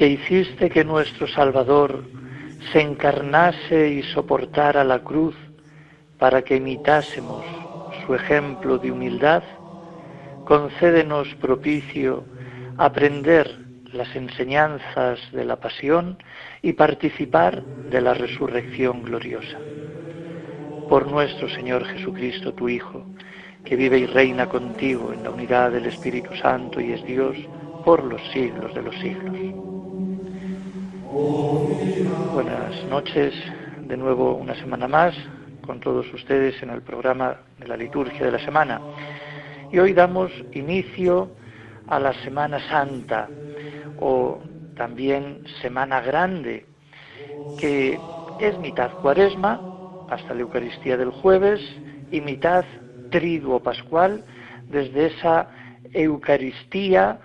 Que hiciste que nuestro Salvador se encarnase y soportara la cruz para que imitásemos su ejemplo de humildad, concédenos propicio aprender las enseñanzas de la pasión y participar de la resurrección gloriosa. Por nuestro Señor Jesucristo, tu Hijo, que vive y reina contigo en la unidad del Espíritu Santo y es Dios, por los siglos de los siglos. Buenas noches, de nuevo una semana más con todos ustedes en el programa de la liturgia de la semana. Y hoy damos inicio a la Semana Santa o también Semana Grande, que es mitad cuaresma hasta la Eucaristía del jueves y mitad triduo pascual desde esa Eucaristía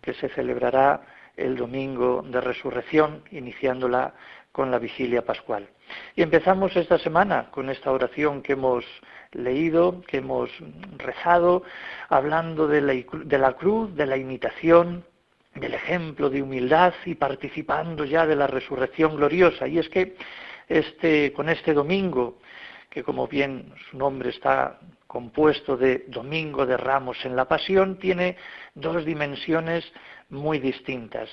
que se celebrará el domingo de resurrección, iniciándola con la vigilia pascual. Y empezamos esta semana con esta oración que hemos leído, que hemos rezado, hablando de la, de la cruz, de la imitación, del ejemplo de humildad y participando ya de la resurrección gloriosa. Y es que este, con este domingo, que como bien su nombre está compuesto de Domingo de Ramos en la Pasión, tiene dos dimensiones muy distintas.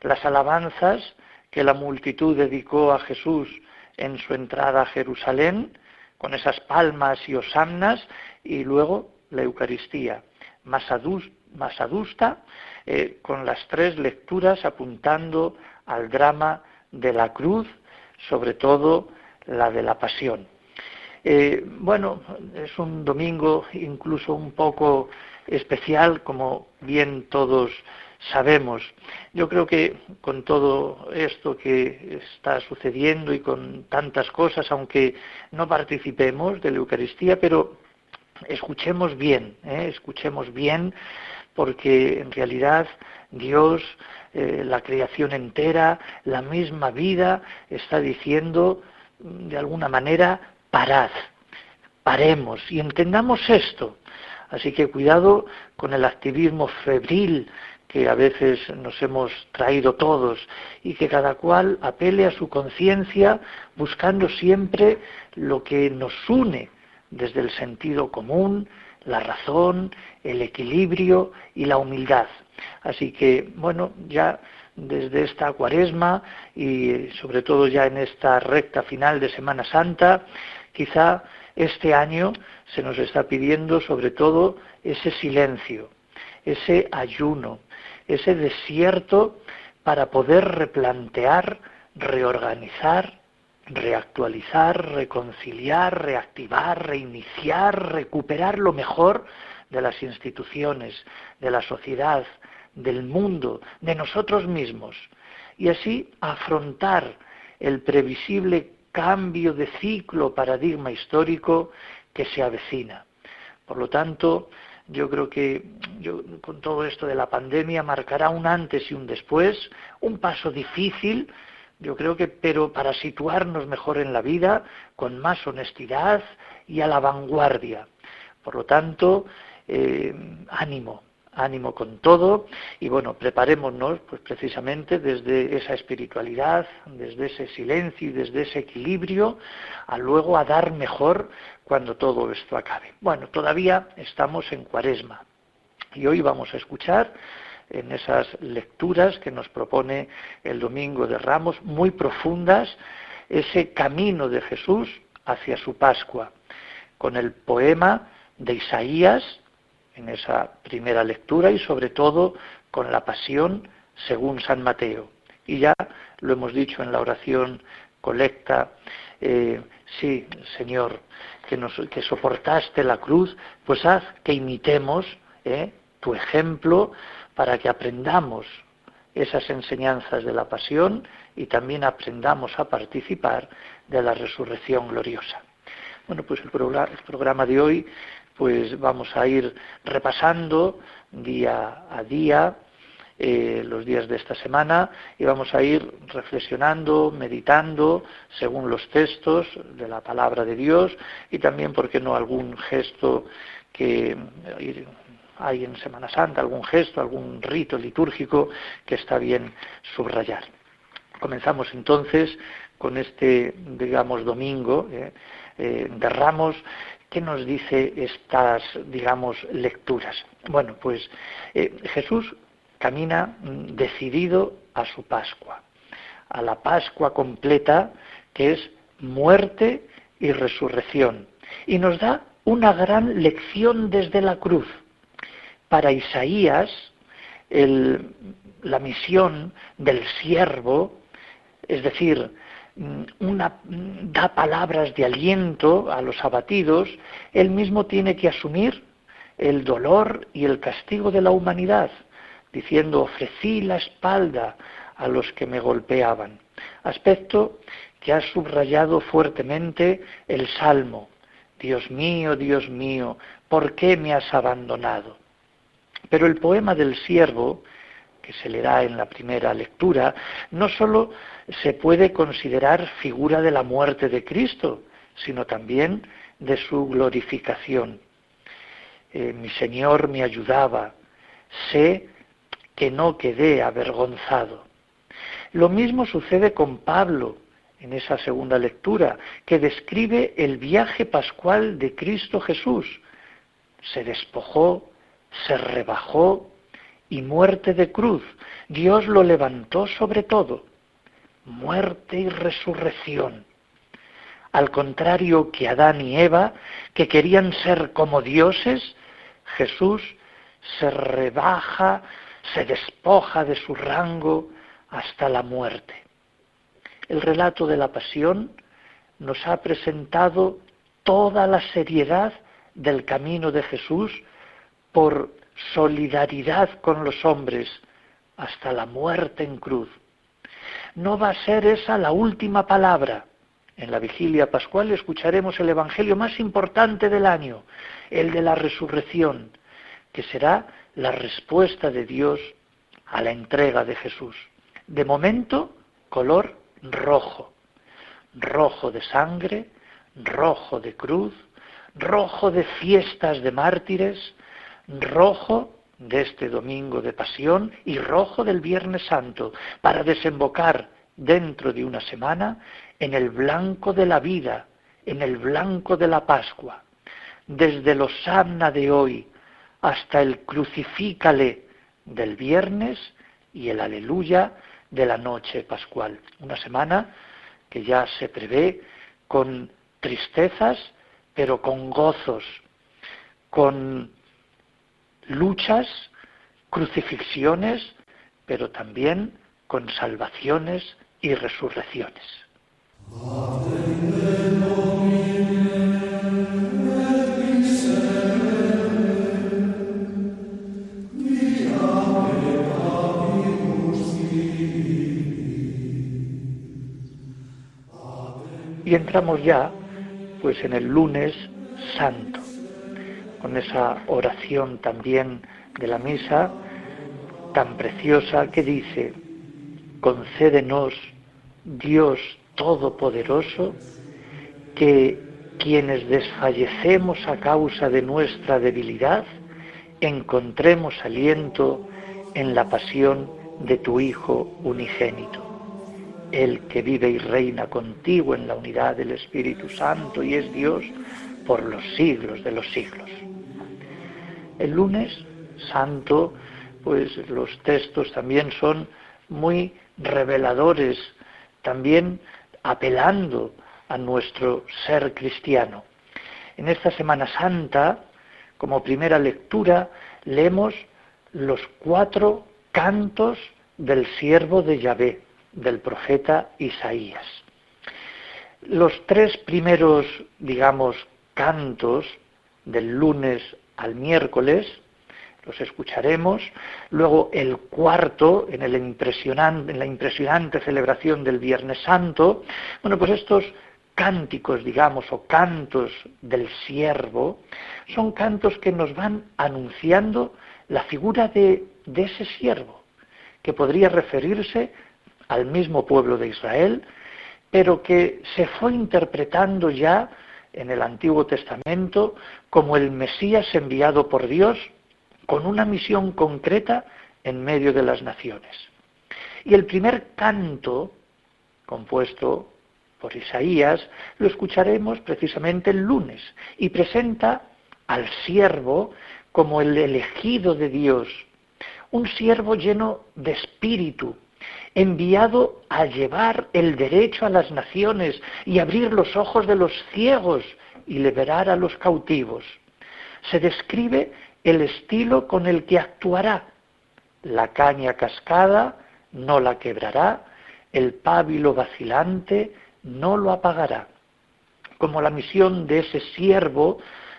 Las alabanzas que la multitud dedicó a Jesús en su entrada a Jerusalén, con esas palmas y osamnas, y luego la Eucaristía, más, adusta, eh, con las tres lecturas apuntando al drama de la cruz, sobre todo la de la pasión. Eh, bueno, es un domingo incluso un poco especial, como bien todos sabemos. Yo creo que con todo esto que está sucediendo y con tantas cosas, aunque no participemos de la Eucaristía, pero escuchemos bien, ¿eh? escuchemos bien, porque en realidad Dios, eh, la creación entera, la misma vida, está diciendo de alguna manera, parad, paremos y entendamos esto. Así que cuidado con el activismo febril que a veces nos hemos traído todos y que cada cual apele a su conciencia buscando siempre lo que nos une desde el sentido común, la razón, el equilibrio y la humildad. Así que, bueno, ya desde esta cuaresma y sobre todo ya en esta recta final de Semana Santa, Quizá este año se nos está pidiendo sobre todo ese silencio, ese ayuno, ese desierto para poder replantear, reorganizar, reactualizar, reconciliar, reactivar, reiniciar, recuperar lo mejor de las instituciones, de la sociedad, del mundo, de nosotros mismos, y así afrontar el previsible cambio de ciclo, paradigma histórico que se avecina. Por lo tanto, yo creo que con todo esto de la pandemia marcará un antes y un después, un paso difícil, yo creo que, pero para situarnos mejor en la vida, con más honestidad y a la vanguardia. Por lo tanto, eh, ánimo, ánimo con todo y bueno, preparémonos pues precisamente desde esa espiritualidad, desde ese silencio y desde ese equilibrio a luego a dar mejor cuando todo esto acabe. Bueno, todavía estamos en Cuaresma y hoy vamos a escuchar en esas lecturas que nos propone el Domingo de Ramos, muy profundas, ese camino de Jesús hacia su Pascua, con el poema de Isaías, en esa primera lectura y sobre todo con la pasión según San Mateo. Y ya lo hemos dicho en la oración colecta, eh, sí, Señor, que, soportaste la cruz, pues haz que imitemos eh, tu ejemplo para que aprendamos esas enseñanzas de la pasión y también aprendamos a participar de la resurrección gloriosa. Bueno, pues el programa de hoy pues vamos a ir repasando día a día eh, los días de esta semana y vamos a ir reflexionando, meditando según los textos de la palabra de Dios y también, ¿por qué no?, algún gesto que hay en Semana Santa, algún gesto, algún rito litúrgico que está bien subrayar. Comenzamos entonces con este, digamos, domingo eh, eh, de Ramos ¿Qué nos dice estas, digamos, lecturas? Bueno, pues eh, Jesús camina mm, decidido a su Pascua, a la Pascua completa que es muerte y resurrección. Y nos da una gran lección desde la cruz. Para Isaías, la misión del siervo, es decir, una, mm, da palabras de aliento a los abatidos, él mismo tiene que asumir el dolor y el castigo de la humanidad, diciendo ofrecí la espalda a los que me golpeaban. Aspecto que ha subrayado fuertemente el Salmo. Dios mío, Dios mío, ¿por qué me has abandonado? Pero el poema del siervo que se le da en la primera lectura, no sólo se puede considerar figura de la muerte de Cristo, sino también de su glorificación. Eh, mi Señor me ayudaba, sé que no quedé avergonzado. Lo mismo sucede con Pablo en esa segunda lectura, que describe el viaje pascual de Cristo Jesús. Se despojó, se rebajó y muerte de cruz. Dios lo levantó sobre todo. Muerte y resurrección. Al contrario que Adán y Eva, que querían ser como dioses, Jesús se rebaja, se despoja de su rango hasta la muerte. El relato de la pasión nos ha presentado toda la seriedad del camino de Jesús por solidaridad con los hombres hasta la muerte en cruz. No va a ser esa la última palabra. En la vigilia pascual escucharemos el Evangelio más importante del año, el de la resurrección, que será la respuesta de Dios a la entrega de Jesús. De momento, color rojo, rojo de sangre, rojo de cruz, rojo de fiestas de mártires, rojo de este domingo de pasión y rojo del Viernes Santo, para desembocar dentro de una semana en el blanco de la vida, en el blanco de la Pascua. Desde los Sanna de hoy hasta el crucifícale del viernes y el aleluya de la noche pascual. Una semana que ya se prevé con tristezas, pero con gozos, con luchas, crucifixiones, pero también con salvaciones y resurrecciones. Y entramos ya pues en el lunes santo con esa oración también de la misa tan preciosa que dice, concédenos Dios Todopoderoso, que quienes desfallecemos a causa de nuestra debilidad, encontremos aliento en la pasión de tu Hijo unigénito, el que vive y reina contigo en la unidad del Espíritu Santo y es Dios por los siglos de los siglos. El lunes santo, pues los textos también son muy reveladores, también apelando a nuestro ser cristiano. En esta Semana Santa, como primera lectura, leemos los cuatro cantos del siervo de Yahvé, del profeta Isaías. Los tres primeros, digamos, cantos del lunes al miércoles, los escucharemos. Luego el cuarto, en, la impresionante celebración del Viernes Santo. Bueno, pues estos cánticos, digamos, o cantos del siervo, son cantos que nos van anunciando la figura de, de ese siervo, que podría referirse al mismo pueblo de Israel, pero que se fue interpretando ya en el Antiguo Testamento como el Mesías enviado por Dios con una misión concreta en medio de las naciones. Y el primer canto, compuesto por Isaías, lo escucharemos precisamente el lunes y presenta al siervo como el elegido de Dios, un siervo lleno de espíritu, enviado a llevar el derecho a las naciones y abrir los ojos de los ciegos y liberar a los cautivos. Se describe el estilo con el que actuará. La caña cascada no la quebrará, el pábilo vacilante no lo apagará. Como la misión de ese siervo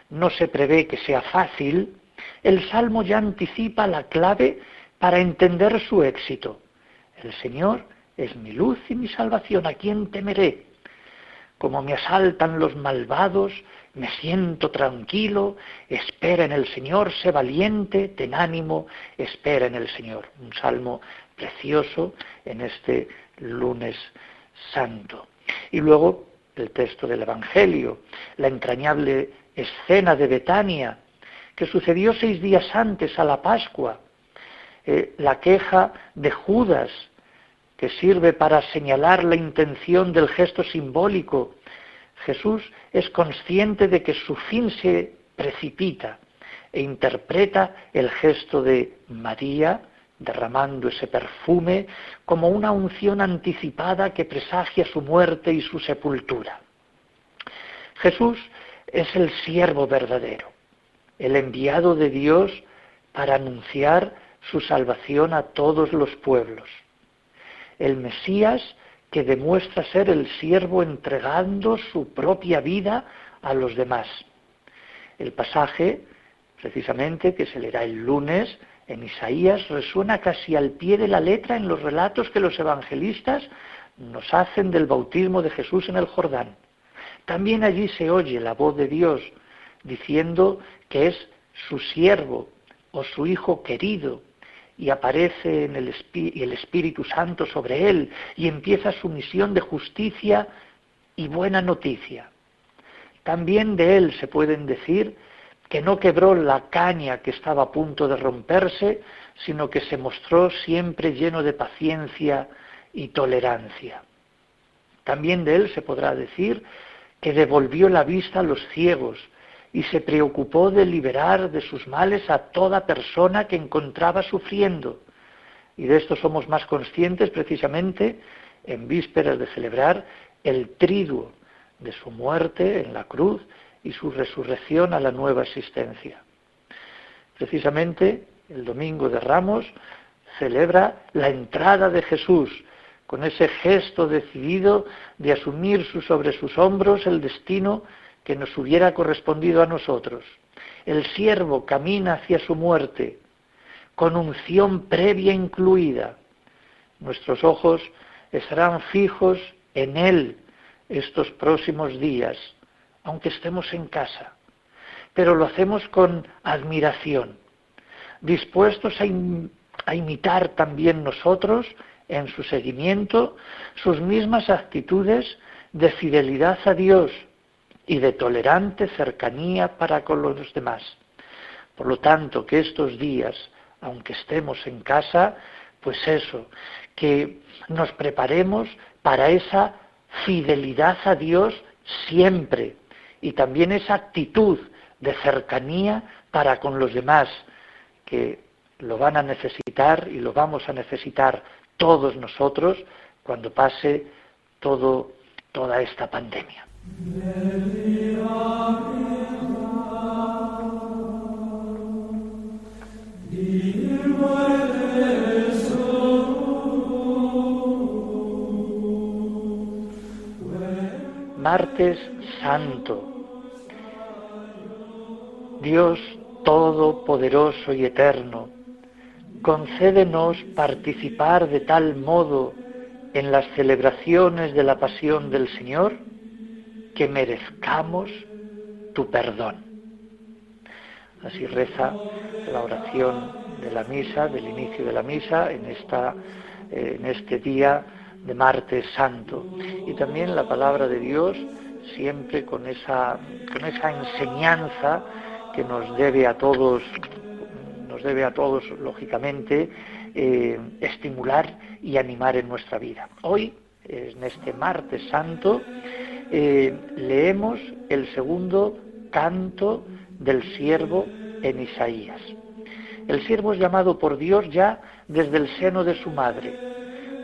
no se prevé que sea fácil, el Salmo ya anticipa la clave para entender su éxito. El Señor es mi luz y mi salvación, ¿a quién temeré? Como me asaltan los malvados, me siento tranquilo, espera en el Señor, sé valiente, ten ánimo, espera en el Señor. Un salmo precioso en este lunes santo. Y luego el texto del Evangelio, la entrañable escena de Betania, que sucedió seis días antes a la Pascua, eh, la queja de Judas, que sirve para señalar la intención del gesto simbólico Jesús es consciente de que su fin se precipita e interpreta el gesto de María derramando ese perfume como una unción anticipada que presagia su muerte y su sepultura. Jesús es el siervo verdadero, el enviado de Dios para anunciar su salvación a todos los pueblos. El Mesías que demuestra ser el siervo entregando su propia vida a los demás. El pasaje, precisamente, que se leerá el lunes en Isaías, resuena casi al pie de la letra en los relatos que los evangelistas nos hacen del bautismo de Jesús en el Jordán. También allí se oye la voz de Dios diciendo que es su siervo o su hijo querido, y aparece en el, el Espíritu Santo sobre él y empieza su misión de justicia y buena noticia. También de él se pueden decir que no quebró la caña que estaba a punto de romperse, sino que se mostró siempre lleno de paciencia y tolerancia. También de él se podrá decir que devolvió la vista a los ciegos y se preocupó de liberar de sus males a toda persona que encontraba sufriendo. Y de esto somos más conscientes precisamente en vísperas de celebrar el triduo de su muerte en la cruz y su resurrección a la nueva existencia. Precisamente el domingo de Ramos celebra la entrada de Jesús con ese gesto decidido de asumir sobre sus hombros el destino que nos hubiera correspondido a nosotros. El siervo camina hacia su muerte con unción previa incluida. Nuestros ojos estarán fijos en Él estos próximos días, aunque estemos en casa. Pero lo hacemos con admiración, dispuestos a, a imitar también nosotros en su seguimiento sus mismas actitudes de fidelidad a Dios y de tolerante cercanía para con los demás. Por lo tanto, que estos días, aunque estemos en casa, pues eso, que nos preparemos para esa fidelidad a Dios siempre y también esa actitud de cercanía para con los demás, que lo van a necesitar y lo vamos a necesitar todos nosotros cuando pase toda esta pandemia. Martes Santo. Dios Todopoderoso y Eterno, concédenos participar de tal modo en las celebraciones de la pasión del Señor que merezcamos tu perdón. Así reza la oración de la misa, del inicio de la misa, en, esta, eh, en este día de martes santo. Y también la palabra de Dios, siempre con esa, con esa enseñanza que nos debe a todos, nos debe a todos, lógicamente, eh, estimular y animar en nuestra vida. Hoy, en este martes santo, eh, leemos el segundo canto del siervo en Isaías. El siervo es llamado por Dios ya desde el seno de su madre,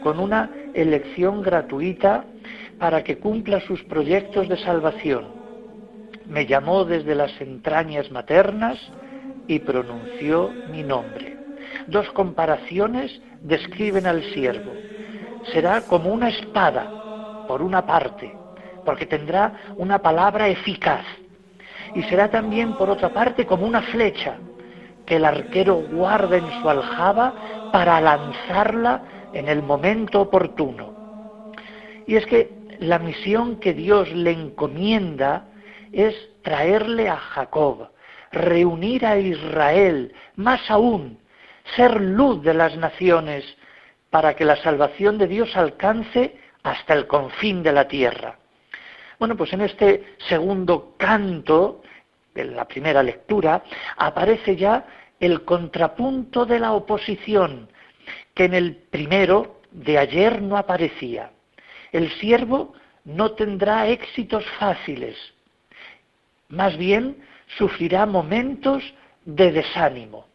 con una elección gratuita para que cumpla sus proyectos de salvación. Me llamó desde las entrañas maternas y pronunció mi nombre. Dos comparaciones describen al siervo. Será como una espada, por una parte, porque tendrá una palabra eficaz. Y será también, por otra parte, como una flecha que el arquero guarda en su aljaba para lanzarla en el momento oportuno. Y es que la misión que Dios le encomienda es traerle a Jacob, reunir a Israel, más aún, ser luz de las naciones, para que la salvación de Dios alcance hasta el confín de la tierra. Bueno, pues en este segundo canto, de la primera lectura, aparece ya el contrapunto de la oposición, que en el primero de ayer no aparecía. El siervo no tendrá éxitos fáciles, más bien sufrirá momentos de desánimo.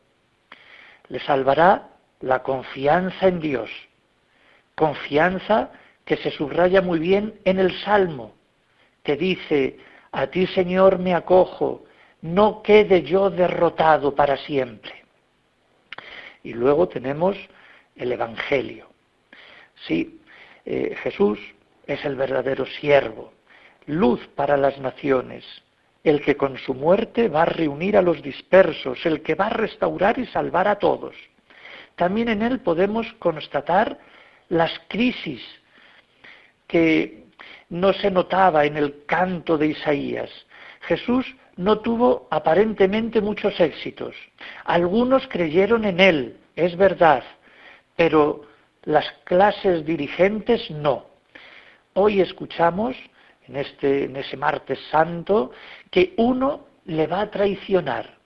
Le salvará la confianza en Dios, confianza que se subraya muy bien en el Salmo, que dice, a ti Señor me acojo, no quede yo derrotado para siempre. Y luego tenemos el Evangelio. Sí, eh, Jesús es el verdadero siervo, luz para las naciones, el que con su muerte va a reunir a los dispersos, el que va a restaurar y salvar a todos. También en él podemos constatar las crisis que no se notaba en el canto de Isaías. Jesús no tuvo aparentemente muchos éxitos. Algunos creyeron en él, es verdad, pero las clases dirigentes no. Hoy escuchamos, en, este, en ese martes santo, que uno le va a traicionar.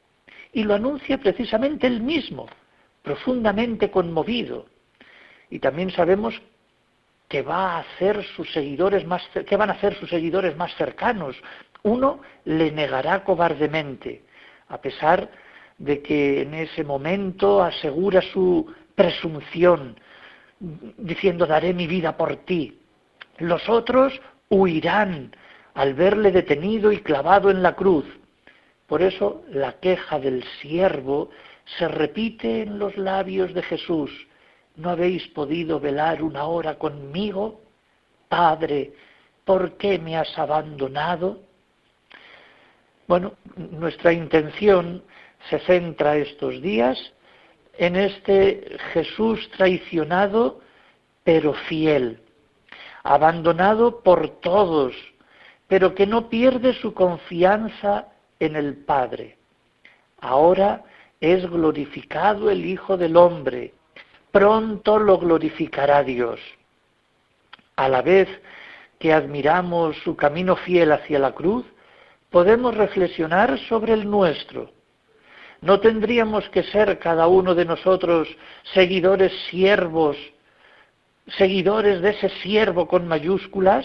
Y lo anuncia precisamente él mismo, profundamente conmovido. Y también sabemos que va a hacer sus seguidores más van a hacer sus seguidores más cercanos. Uno le negará cobardemente, a pesar de que en ese momento asegura su presunción, diciendo daré mi vida por ti. Los otros huirán al verle detenido y clavado en la cruz. Por eso la queja del siervo se repite en los labios de Jesús. ¿No habéis podido velar una hora conmigo? Padre, ¿por qué me has abandonado? Bueno, nuestra intención se centra estos días en este Jesús traicionado pero fiel, abandonado por todos, pero que no pierde su confianza en el Padre. Ahora es glorificado el Hijo del Hombre, pronto lo glorificará Dios. A la vez que admiramos su camino fiel hacia la cruz, podemos reflexionar sobre el nuestro ¿No tendríamos que ser cada uno de nosotros seguidores siervos, seguidores de ese siervo con mayúsculas?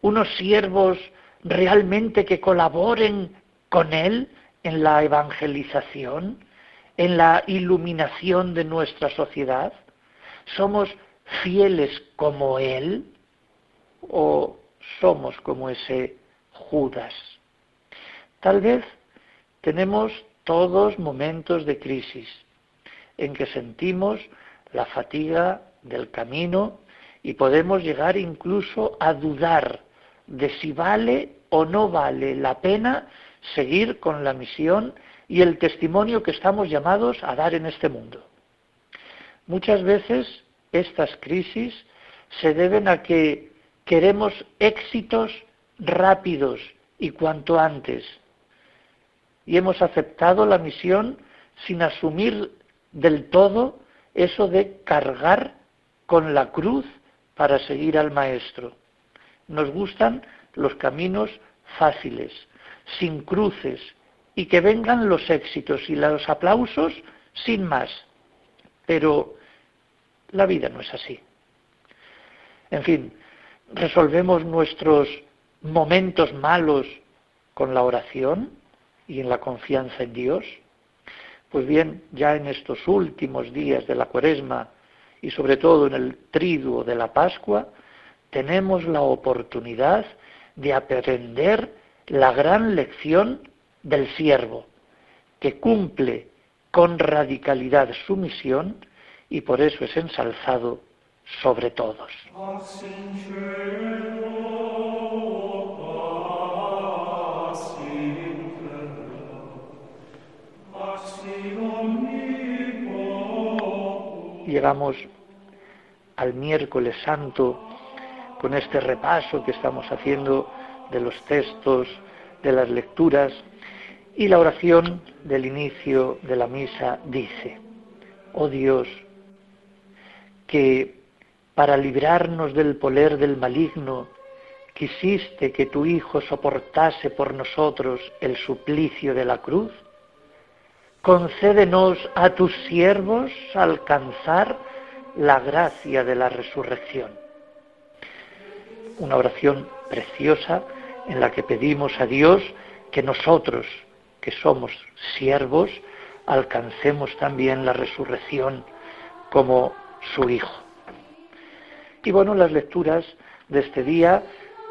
Unos siervos realmente que colaboren con Él en la evangelización, en la iluminación de nuestra sociedad? ¿Somos fieles como Él o somos como ese Judas? Tal vez tenemos todos momentos de crisis en que sentimos la fatiga del camino y podemos llegar incluso a dudar de si vale o no vale la pena seguir con la misión y el testimonio que estamos llamados a dar en este mundo. Muchas veces estas crisis se deben a que queremos éxitos rápidos y cuanto antes, y hemos aceptado la misión sin asumir del todo eso de cargar con la cruz para seguir al Maestro. Nos gustan los caminos fáciles, sin cruces, y que vengan los éxitos y los aplausos sin más. Pero la vida no es así. En fin, resolvemos nuestros momentos malos con la oración, y en la confianza en Dios? Pues bien, ya en estos últimos días de la cuaresma y sobre todo en el triduo de la Pascua, tenemos la oportunidad de aprender la gran lección del siervo, que cumple con radicalidad su misión y por eso es ensalzado sobre todos. llegamos al miércoles santo con este repaso que estamos haciendo de los textos, de las lecturas, y la oración del inicio de la misa dice, oh Dios, que para librarnos del poder del maligno, quisiste que tu Hijo soportase por nosotros el suplicio de la cruz, concédenos a tus siervos alcanzar la gracia de la resurrección. Una oración preciosa en la que pedimos a Dios que nosotros, que somos siervos, alcancemos también la resurrección como su Hijo. Y bueno, las lecturas de este día,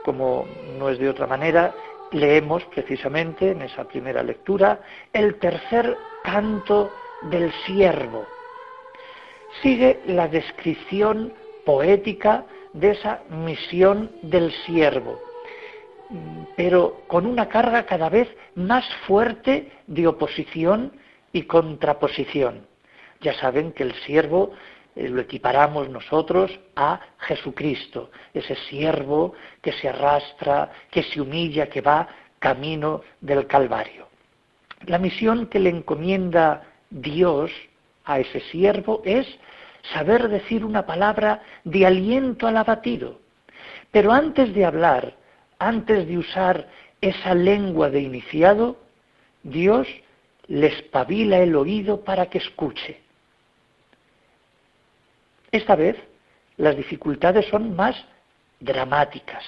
como no es de otra manera, leemos precisamente en esa primera lectura el tercer canto del siervo. Sigue la descripción poética de esa misión del siervo, pero con una carga cada vez más fuerte de oposición y contraposición. Ya saben que el siervo eh, lo equiparamos nosotros a Jesucristo, ese siervo que se arrastra, que se humilla, que va camino del Calvario. La misión que le encomienda Dios a ese siervo es saber decir una palabra de aliento al abatido. Pero antes de hablar, antes de usar esa lengua de iniciado, Dios le espabila el oído para que escuche. Esta vez las dificultades son más dramáticas.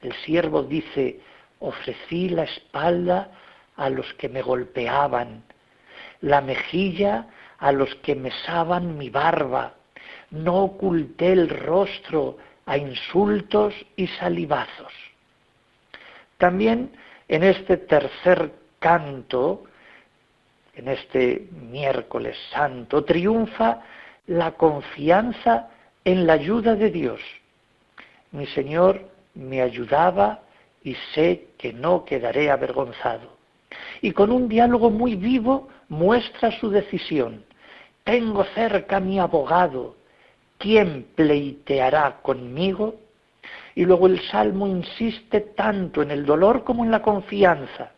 El siervo dice, ofrecí la espalda a los que me golpeaban, la mejilla a los que mesaban mi barba, no oculté el rostro a insultos y salivazos. También en este tercer canto, en este miércoles santo, triunfa la confianza en la ayuda de Dios. Mi Señor me ayudaba y sé que no quedaré avergonzado. Y con un diálogo muy vivo muestra su decisión. Tengo cerca a mi abogado. ¿Quién pleiteará conmigo? Y luego el Salmo insiste tanto en el dolor como en la confianza.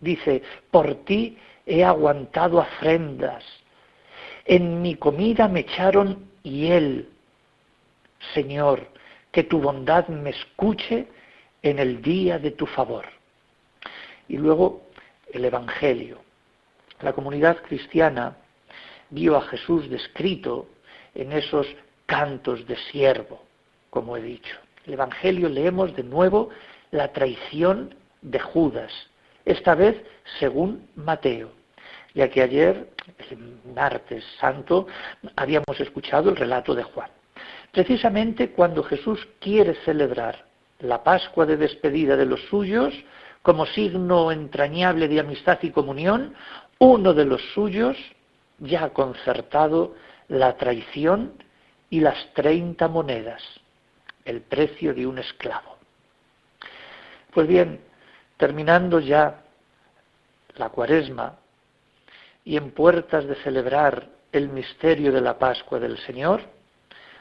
Dice, por ti he aguantado afrendas. En mi comida me echaron hiel. Señor, que tu bondad me escuche en el día de tu favor. Y luego el Evangelio. La comunidad cristiana vio a Jesús descrito en esos cantos de siervo, como he dicho. El Evangelio leemos de nuevo la traición de Judas, esta vez según Mateo, ya que ayer, el martes santo, habíamos escuchado el relato de Juan. Precisamente cuando Jesús quiere celebrar la Pascua de despedida de los suyos, como signo entrañable de amistad y comunión, uno de los suyos ya ha concertado la traición y las treinta monedas, el precio de un esclavo. Pues bien, terminando ya la cuaresma y en puertas de celebrar el misterio de la Pascua del Señor,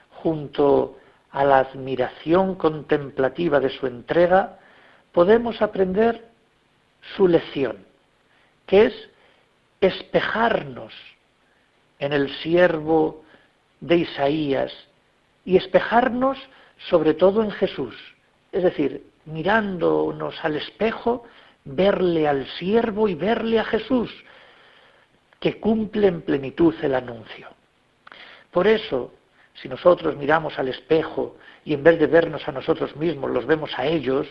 junto a la admiración contemplativa de su entrega, podemos aprender su lección, que es espejarnos en el siervo de Isaías y espejarnos sobre todo en Jesús, es decir, mirándonos al espejo, verle al siervo y verle a Jesús, que cumple en plenitud el anuncio. Por eso, si nosotros miramos al espejo y en vez de vernos a nosotros mismos los vemos a ellos,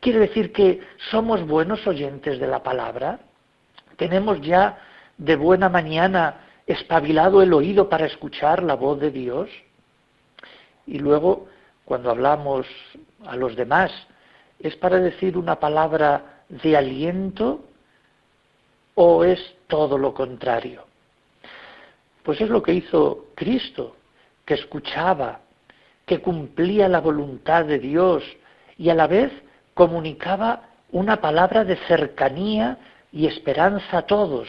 quiere decir que somos buenos oyentes de la palabra, tenemos ya de buena mañana espabilado el oído para escuchar la voz de Dios. Y luego, cuando hablamos a los demás, es para decir una palabra de aliento o es todo lo contrario. Pues es lo que hizo Cristo, que escuchaba, que cumplía la voluntad de Dios y a la vez comunicaba una palabra de cercanía y esperanza a todos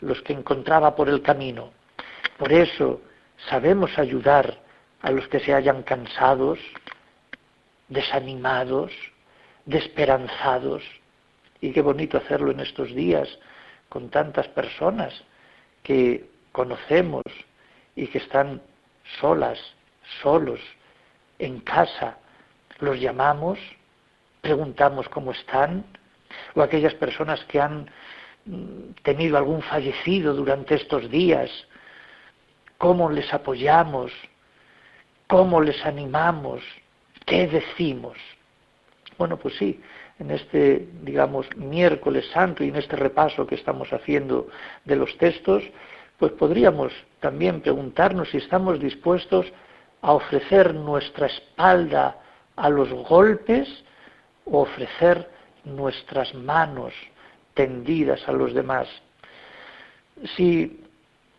los que encontraba por el camino. Por eso sabemos ayudar a los que se hayan cansados, desanimados, desesperanzados. Y qué bonito hacerlo en estos días con tantas personas que conocemos y que están solas, solos, en casa. Los llamamos, preguntamos cómo están, o aquellas personas que han mm, tenido algún fallecido durante estos días, cómo les apoyamos, cómo les animamos, qué decimos. Bueno, pues sí, en este, digamos, miércoles santo y en este repaso que estamos haciendo de los textos, pues podríamos también preguntarnos si estamos dispuestos a ofrecer nuestra espalda a los golpes o ofrecer nuestras manos tendidas a los demás. Si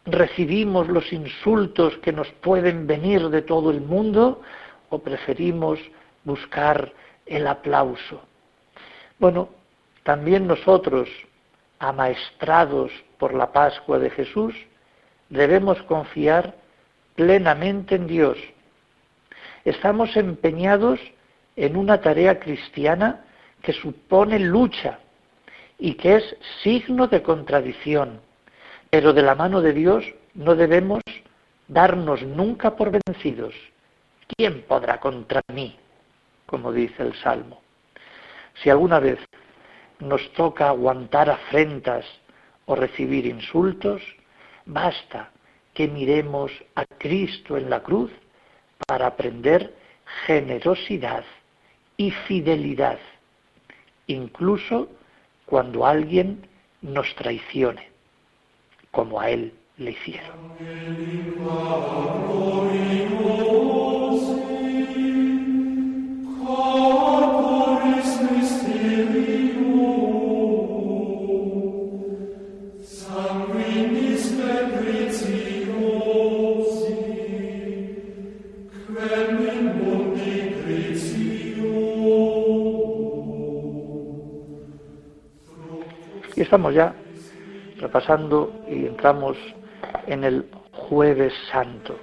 recibimos los insultos que nos pueden venir de todo el mundo o preferimos buscar el aplauso. Bueno, también nosotros, amaestrados por la Pascua de Jesús, debemos confiar plenamente en Dios. Estamos empeñados en una tarea cristiana que supone lucha y que es signo de contradicción. Pero de la mano de Dios no debemos darnos nunca por vencidos. ¿Quién podrá contra mí? Como dice el Salmo. Si alguna vez nos toca aguantar afrentas o recibir insultos, basta que miremos a Cristo en la cruz para aprender generosidad y fidelidad incluso cuando alguien nos traicione, como a él le hicieron. estamos ya repasando y entramos en el jueves santo,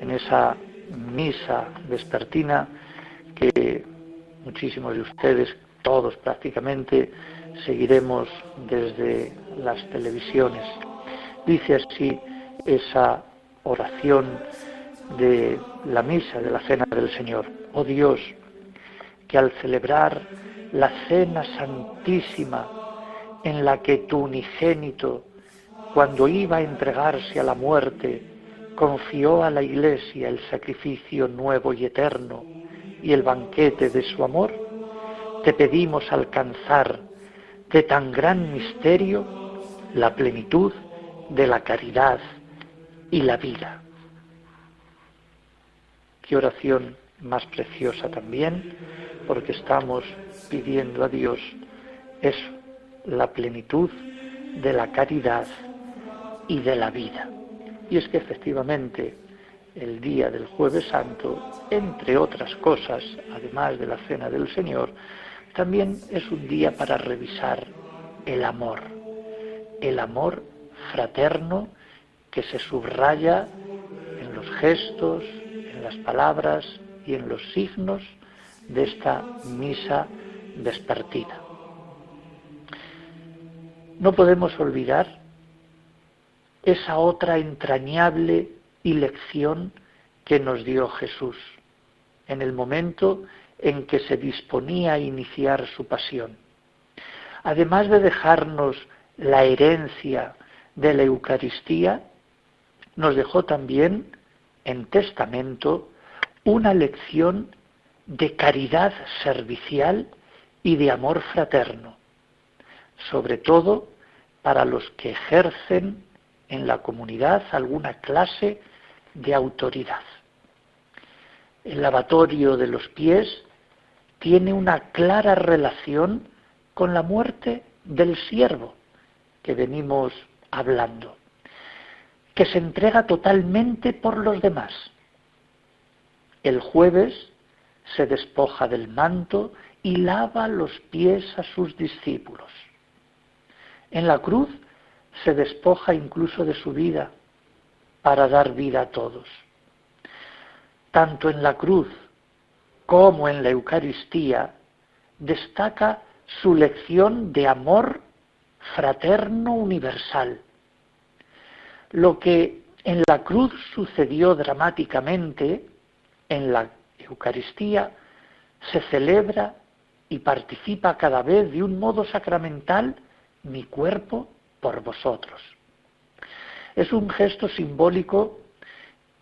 en esa misa vespertina que muchísimos de ustedes, todos prácticamente, seguiremos desde las televisiones. Dice así esa oración de la misa de la cena del Señor. Oh Dios, que al celebrar la cena santísima en la que tu unigénito, cuando iba a entregarse a la muerte, confió a la Iglesia el sacrificio nuevo y eterno y el banquete de su amor, te pedimos alcanzar de tan gran misterio la plenitud de la caridad y la vida. Qué oración más preciosa también, porque estamos pidiendo a Dios eso, la plenitud de la caridad y de la vida. Y es que efectivamente el día del jueves santo, entre otras cosas, además de la cena del Señor, también es un día para revisar el amor, el amor fraterno que se subraya en los gestos, en las palabras y en los signos de esta misa despertida. No podemos olvidar esa otra entrañable y lección que nos dio Jesús en el momento en que se disponía a iniciar su pasión. Además de dejarnos la herencia de la Eucaristía, nos dejó también en testamento una lección de caridad servicial y de amor fraterno, sobre todo para los que ejercen en la comunidad alguna clase de autoridad. El lavatorio de los pies tiene una clara relación con la muerte del siervo que venimos hablando, que se entrega totalmente por los demás. El jueves se despoja del manto y lava los pies a sus discípulos. En la cruz se despoja incluso de su vida para dar vida a todos. Tanto en la cruz como en la Eucaristía destaca su lección de amor fraterno universal. Lo que en la cruz sucedió dramáticamente, en la Eucaristía se celebra y participa cada vez de un modo sacramental mi cuerpo por vosotros. Es un gesto simbólico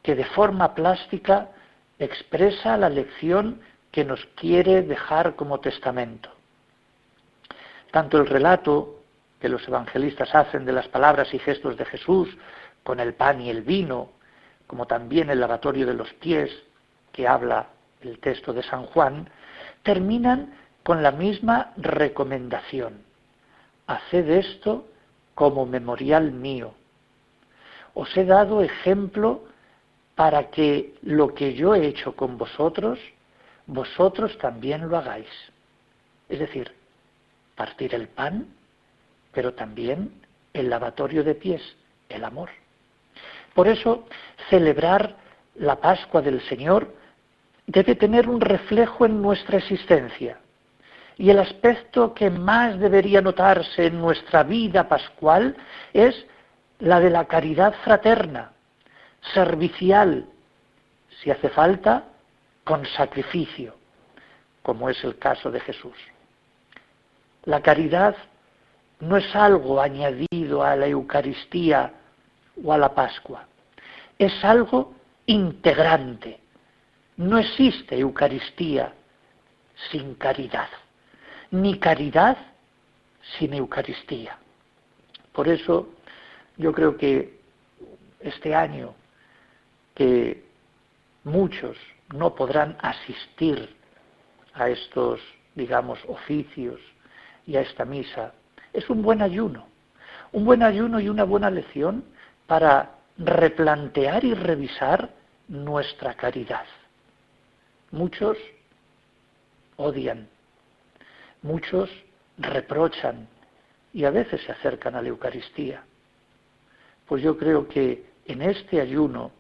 que de forma plástica expresa la lección que nos quiere dejar como testamento. Tanto el relato que los evangelistas hacen de las palabras y gestos de Jesús con el pan y el vino, como también el lavatorio de los pies que habla el texto de San Juan, terminan con la misma recomendación. Haced esto como memorial mío. Os he dado ejemplo para que lo que yo he hecho con vosotros, vosotros también lo hagáis. Es decir, partir el pan, pero también el lavatorio de pies, el amor. Por eso, celebrar la Pascua del Señor debe tener un reflejo en nuestra existencia. Y el aspecto que más debería notarse en nuestra vida pascual es la de la caridad fraterna, servicial, si hace falta, con sacrificio, como es el caso de Jesús. La caridad no es algo añadido a la Eucaristía o a la Pascua, es algo integrante. No existe Eucaristía sin caridad ni caridad sin Eucaristía. Por eso yo creo que este año que muchos no podrán asistir a estos, digamos, oficios y a esta misa, es un buen ayuno, un buen ayuno y una buena lección para replantear y revisar nuestra caridad. Muchos odian Muchos reprochan y a veces se acercan a la Eucaristía. Pues yo creo que en este ayuno,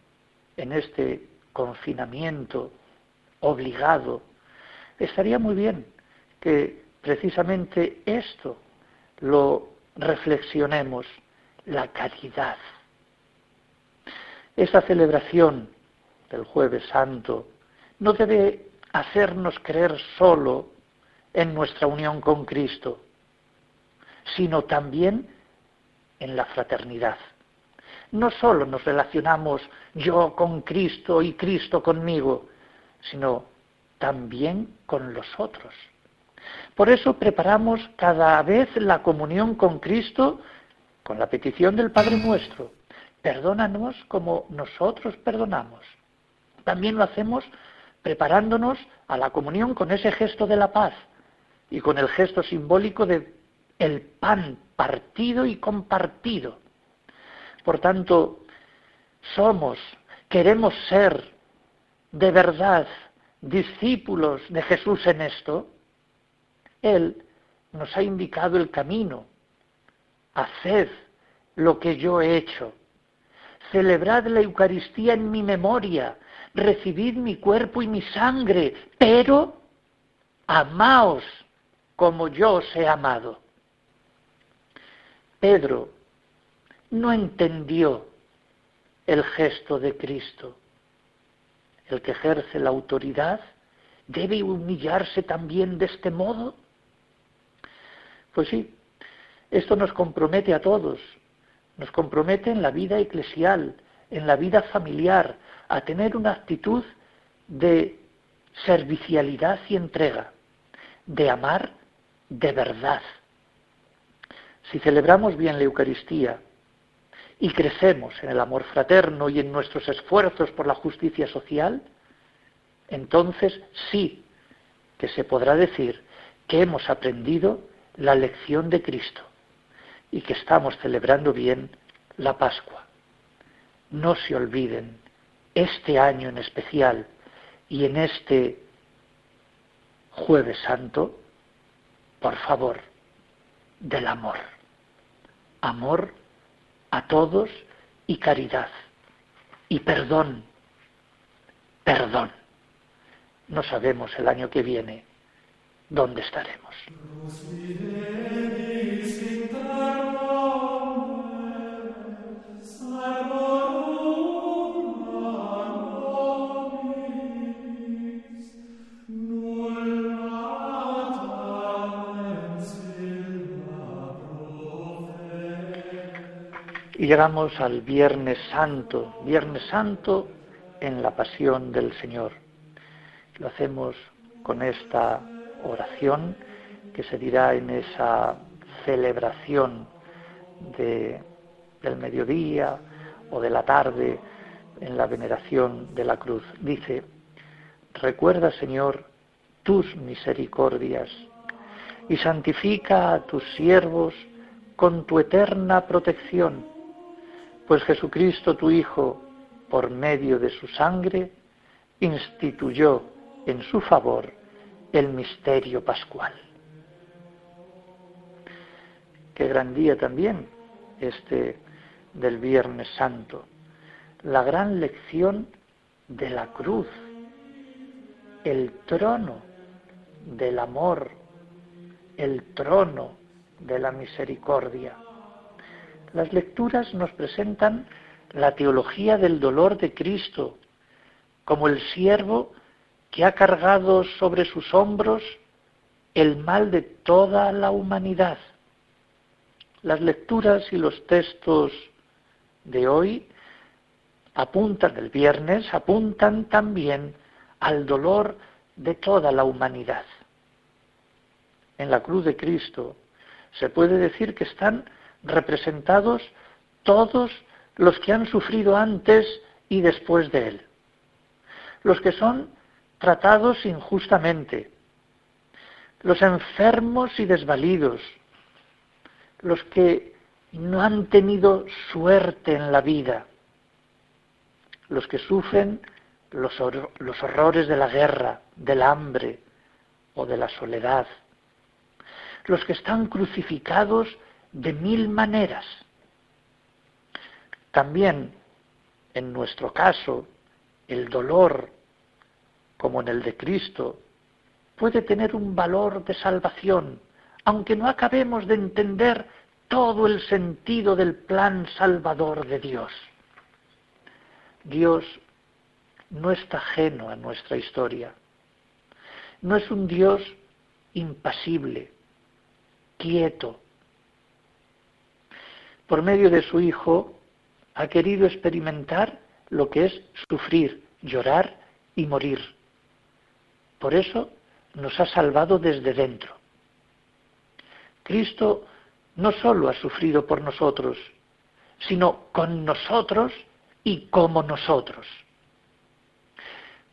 en este confinamiento obligado, estaría muy bien que precisamente esto lo reflexionemos, la caridad. Esta celebración del jueves santo no debe hacernos creer solo en nuestra unión con Cristo, sino también en la fraternidad. No solo nos relacionamos yo con Cristo y Cristo conmigo, sino también con los otros. Por eso preparamos cada vez la comunión con Cristo con la petición del Padre nuestro. Perdónanos como nosotros perdonamos. También lo hacemos preparándonos a la comunión con ese gesto de la paz y con el gesto simbólico de el pan partido y compartido. Por tanto, somos, queremos ser de verdad discípulos de Jesús en esto. Él nos ha indicado el camino. Haced lo que yo he hecho. Celebrad la Eucaristía en mi memoria. Recibid mi cuerpo y mi sangre. Pero amaos como yo os he amado. Pedro no entendió el gesto de Cristo. El que ejerce la autoridad debe humillarse también de este modo. Pues sí, esto nos compromete a todos, nos compromete en la vida eclesial, en la vida familiar, a tener una actitud de servicialidad y entrega, de amar de verdad. Si celebramos bien la Eucaristía y crecemos en el amor fraterno y en nuestros esfuerzos por la justicia social, entonces sí que se podrá decir que hemos aprendido la lección de Cristo y que estamos celebrando bien la Pascua. No se olviden, este año en especial y en este jueves santo, por favor, del amor. Amor a todos y caridad. Y perdón, perdón. No sabemos el año que viene dónde estaremos. Llegamos al Viernes Santo, Viernes Santo en la pasión del Señor. Lo hacemos con esta oración que se dirá en esa celebración de, del mediodía o de la tarde en la veneración de la cruz. Dice, recuerda Señor tus misericordias y santifica a tus siervos con tu eterna protección pues Jesucristo tu Hijo, por medio de su sangre, instituyó en su favor el misterio pascual. Qué gran día también este del Viernes Santo, la gran lección de la cruz, el trono del amor, el trono de la misericordia. Las lecturas nos presentan la teología del dolor de Cristo como el siervo que ha cargado sobre sus hombros el mal de toda la humanidad. Las lecturas y los textos de hoy apuntan el viernes, apuntan también al dolor de toda la humanidad. En la cruz de Cristo se puede decir que están representados todos los que han sufrido antes y después de él, los que son tratados injustamente, los enfermos y desvalidos, los que no han tenido suerte en la vida, los que sufren los, horrores de la guerra, del hambre o de la soledad, los que están crucificados de mil maneras. También, en nuestro caso, el dolor, como en el de Cristo, puede tener un valor de salvación, aunque no acabemos de entender todo el sentido del plan salvador de Dios. Dios no está ajeno a nuestra historia. No es un Dios impasible, quieto, por medio de su Hijo, ha querido experimentar lo que es sufrir, llorar y morir. Por eso nos ha salvado desde dentro. Cristo no solo ha sufrido por nosotros, sino con nosotros y como nosotros.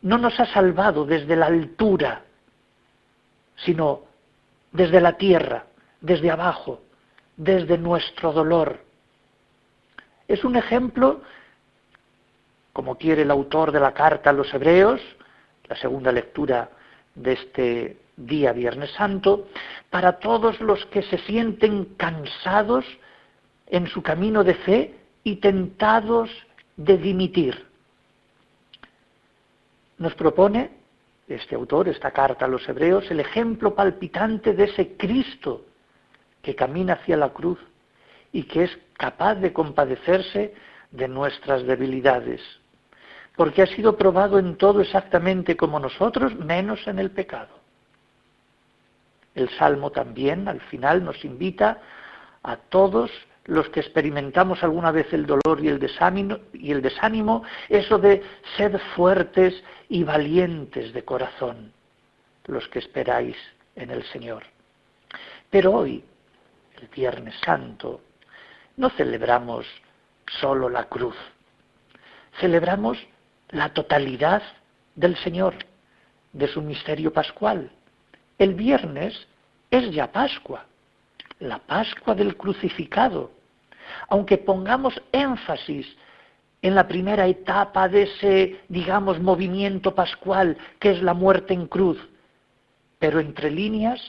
No nos ha salvado desde la altura, sino desde la tierra, desde abajo, desde nuestro dolor. Es un ejemplo, como quiere el autor de la carta a los hebreos, la segunda lectura de este día Viernes Santo, para todos los que se sienten cansados en su camino de fe y tentados de dimitir. Nos propone este autor, esta carta a los hebreos, el ejemplo palpitante de ese Cristo que camina hacia la cruz y que es capaz de compadecerse de nuestras debilidades, porque ha sido probado en todo exactamente como nosotros, menos en el pecado. El Salmo también al final nos invita a todos los que experimentamos alguna vez el dolor y el desánimo, eso de ser fuertes y valientes de corazón, los que esperáis en el Señor. Pero hoy, el Viernes Santo, no celebramos solo la cruz, celebramos la totalidad del Señor, de su misterio pascual. El viernes es ya Pascua, la Pascua del crucificado, aunque pongamos énfasis en la primera etapa de ese, digamos, movimiento pascual que es la muerte en cruz, pero entre líneas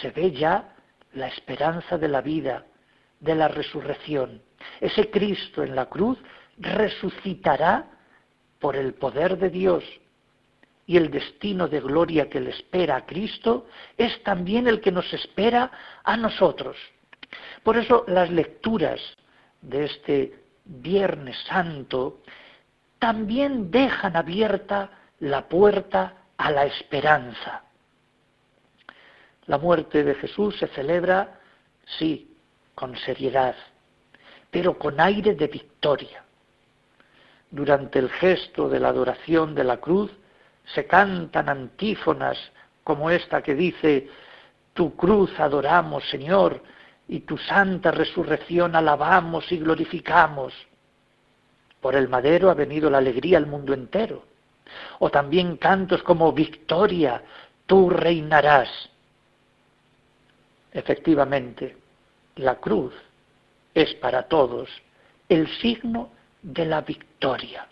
se ve ya la esperanza de la vida, de la resurrección. Ese Cristo en la cruz resucitará por el poder de Dios y el destino de gloria que le espera a Cristo es también el que nos espera a nosotros. Por eso las lecturas de este Viernes Santo también dejan abierta la puerta a la esperanza. La muerte de Jesús se celebra, sí, con seriedad, pero con aire de victoria. Durante el gesto de la adoración de la cruz se cantan antífonas como esta que dice, Tu cruz adoramos, Señor, y tu santa resurrección alabamos y glorificamos. Por el madero ha venido la alegría al mundo entero. O también cantos como Victoria, tú reinarás. Efectivamente, la cruz es para todos el signo de la victoria.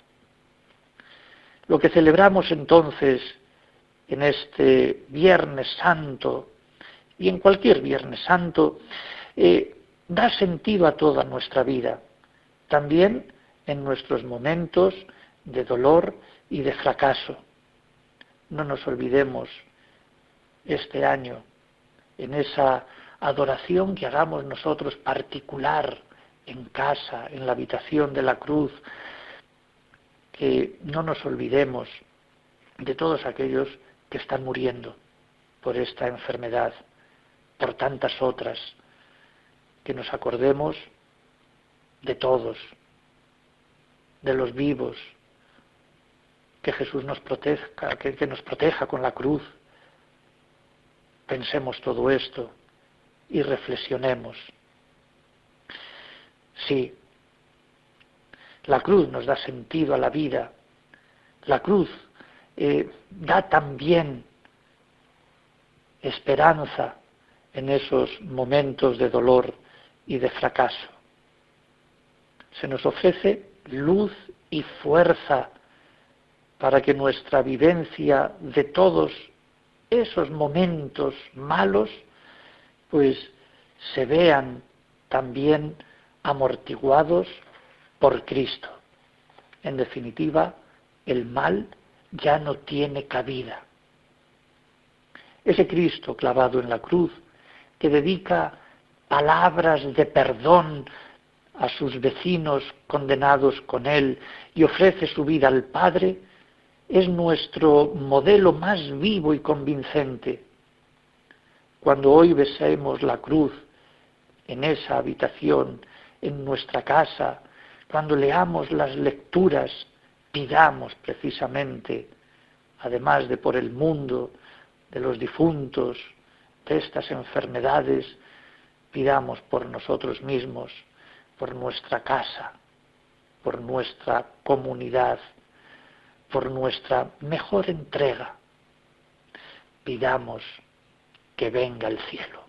Lo que celebramos entonces en este Viernes Santo y en cualquier Viernes Santo eh, da sentido a toda nuestra vida, también en nuestros momentos de dolor y de fracaso. No nos olvidemos este año en esa adoración que hagamos nosotros particular en casa, en la habitación de la cruz, que no nos olvidemos de todos aquellos que están muriendo por esta enfermedad, por tantas otras, que nos acordemos de todos, de los vivos, que Jesús nos proteja, que, que nos proteja con la cruz. Pensemos todo esto y reflexionemos. Sí, la cruz nos da sentido a la vida. La cruz eh, da también esperanza en esos momentos de dolor y de fracaso. Se nos ofrece luz y fuerza para que nuestra vivencia de todos esos momentos malos pues se vean también amortiguados por Cristo. En definitiva, el mal ya no tiene cabida. Ese Cristo clavado en la cruz, que dedica palabras de perdón a sus vecinos condenados con él y ofrece su vida al Padre, es nuestro modelo más vivo y convincente. Cuando hoy besemos la cruz en esa habitación en nuestra casa, cuando leamos las lecturas, pidamos precisamente, además de por el mundo, de los difuntos, de estas enfermedades, pidamos por nosotros mismos, por nuestra casa, por nuestra comunidad, por nuestra mejor entrega. Pidamos que venga el cielo.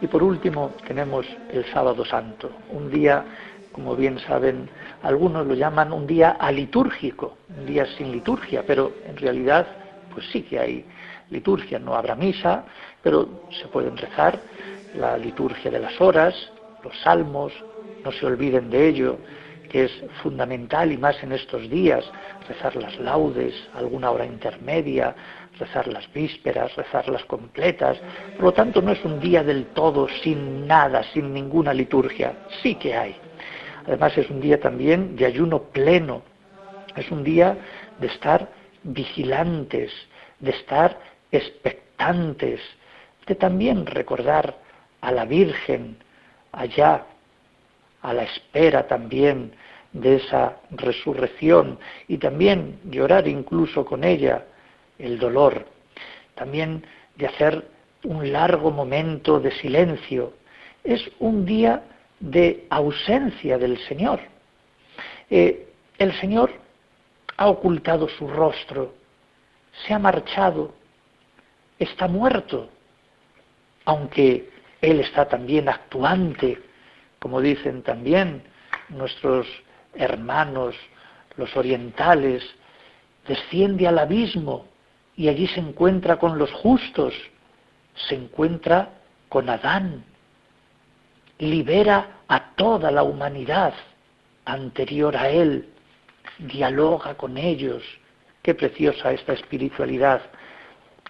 Y por último tenemos el sábado santo, un día, como bien saben, algunos lo llaman un día alitúrgico, un día sin liturgia, pero en realidad pues sí que hay liturgia, no habrá misa, pero se pueden rezar la liturgia de las horas, los salmos, no se olviden de ello, que es fundamental y más en estos días, rezar las laudes, alguna hora intermedia, rezar las vísperas, rezarlas completas. Por lo tanto, no es un día del todo sin nada, sin ninguna liturgia. Sí que hay. Además, es un día también de ayuno pleno. Es un día de estar vigilantes, de estar expectantes, de también recordar a la Virgen allá, a la espera también de esa resurrección y también llorar incluso con ella el dolor, también de hacer un largo momento de silencio. Es un día de ausencia del Señor. Eh, el Señor ha ocultado su rostro, se ha marchado, está muerto, aunque Él está también actuante, como dicen también nuestros hermanos, los orientales, desciende al abismo y allí se encuentra con los justos, se encuentra con Adán, libera a toda la humanidad anterior a él, dialoga con ellos. Qué preciosa esta espiritualidad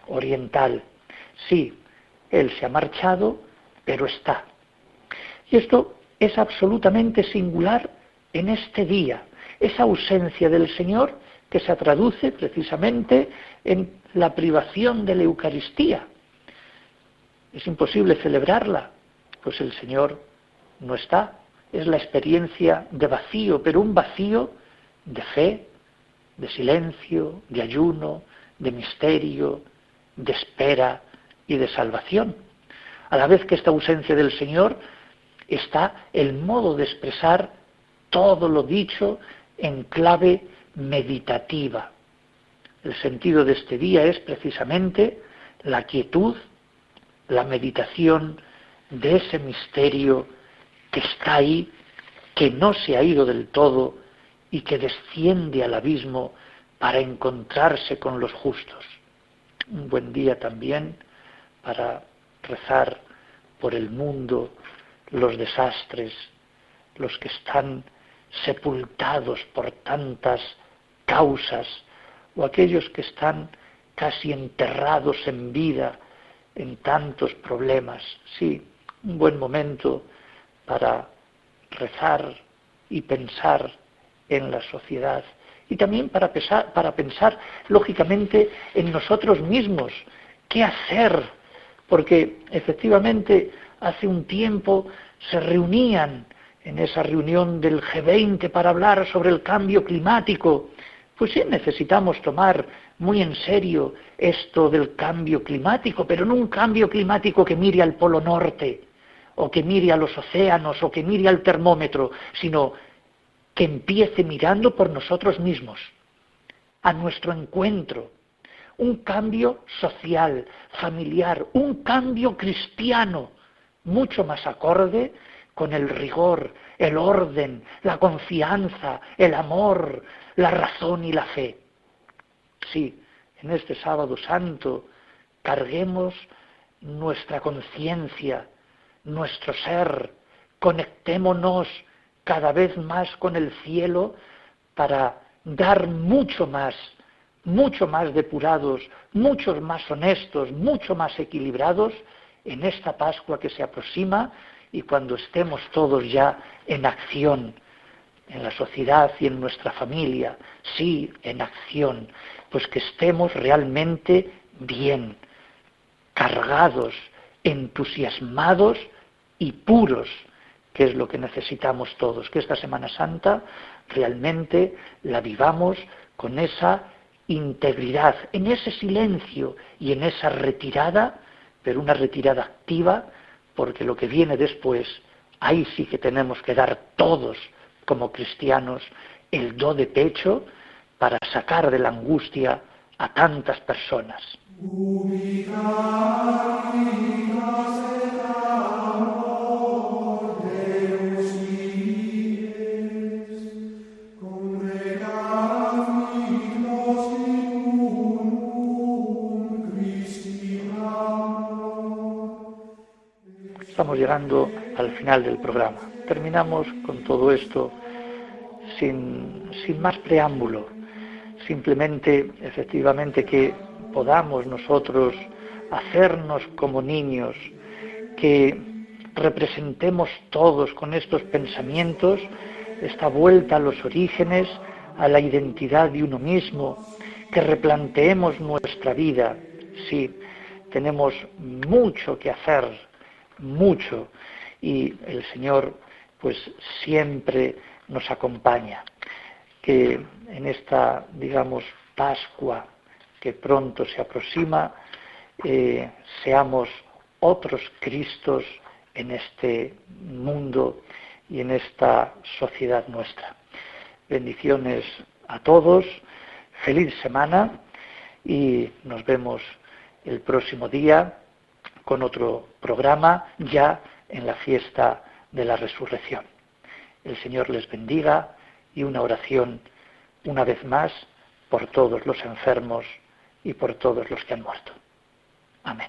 oriental. Sí, él se ha marchado, pero está. Y esto es absolutamente singular en este día, esa ausencia del Señor que se traduce precisamente en la privación de la Eucaristía. Es imposible celebrarla, pues el Señor no está. Es la experiencia de vacío, pero un vacío de fe, de silencio, de ayuno, de misterio, de espera y de salvación. A la vez que esta ausencia del Señor está el modo de expresar todo lo dicho en clave meditativa. El sentido de este día es precisamente la quietud, la meditación de ese misterio que está ahí, que no se ha ido del todo y que desciende al abismo para encontrarse con los justos. Un buen día también para rezar por el mundo, los desastres, los que están sepultados por tantas causas o aquellos que están casi enterrados en vida en tantos problemas. Sí, un buen momento para rezar y pensar en la sociedad. Y también para pensar, para pensar lógicamente en nosotros mismos, qué hacer, porque efectivamente hace un tiempo se reunían en esa reunión del G20 para hablar sobre el cambio climático. Pues sí, necesitamos tomar muy en serio esto del cambio climático, pero no un cambio climático que mire al Polo Norte, o que mire a los océanos, o que mire al termómetro, sino que empiece mirando por nosotros mismos, a nuestro encuentro, un cambio social, familiar, un cambio cristiano, mucho más acorde con el rigor, el orden, la confianza, el amor, la razón y la fe. Sí, en este sábado santo carguemos nuestra conciencia, nuestro ser, conectémonos cada vez más con el cielo para dar mucho más, mucho más depurados, muchos más honestos, mucho más equilibrados en esta Pascua que se aproxima y cuando estemos todos ya en acción, en la sociedad y en nuestra familia, sí, en acción, pues que estemos realmente bien, cargados, entusiasmados y puros, que es lo que necesitamos todos, que esta Semana Santa realmente la vivamos con esa integridad, en ese silencio y en esa retirada, pero una retirada activa, porque lo que viene después, ahí sí que tenemos que dar todos como cristianos el do de pecho para sacar de la angustia a tantas personas. Estamos llegando al final del programa. Terminamos con todo esto sin, sin más preámbulo, simplemente, efectivamente, que podamos nosotros hacernos como niños, que representemos todos con estos pensamientos esta vuelta a los orígenes, a la identidad de uno mismo, que replanteemos nuestra vida. Sí, tenemos mucho que hacer mucho y el Señor pues siempre nos acompaña. Que en esta, digamos, Pascua que pronto se aproxima, eh, seamos otros Cristos en este mundo y en esta sociedad nuestra. Bendiciones a todos, feliz semana y nos vemos el próximo día con otro programa ya en la fiesta de la resurrección. El Señor les bendiga y una oración una vez más por todos los enfermos y por todos los que han muerto. Amén.